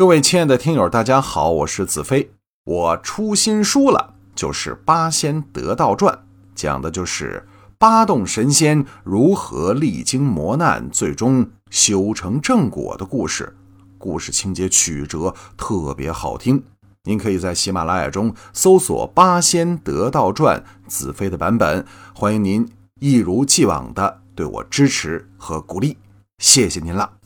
各位亲爱的听友大家好我是子飞。我出新书了就是八仙得道传讲的就是八洞神仙如何历经磨难最终修成正果的故事。故事情节曲折特别好听。您可以在喜马拉雅中搜索八仙得道传子飞的版本欢迎您一如既往的对我支持和鼓励。谢谢您了。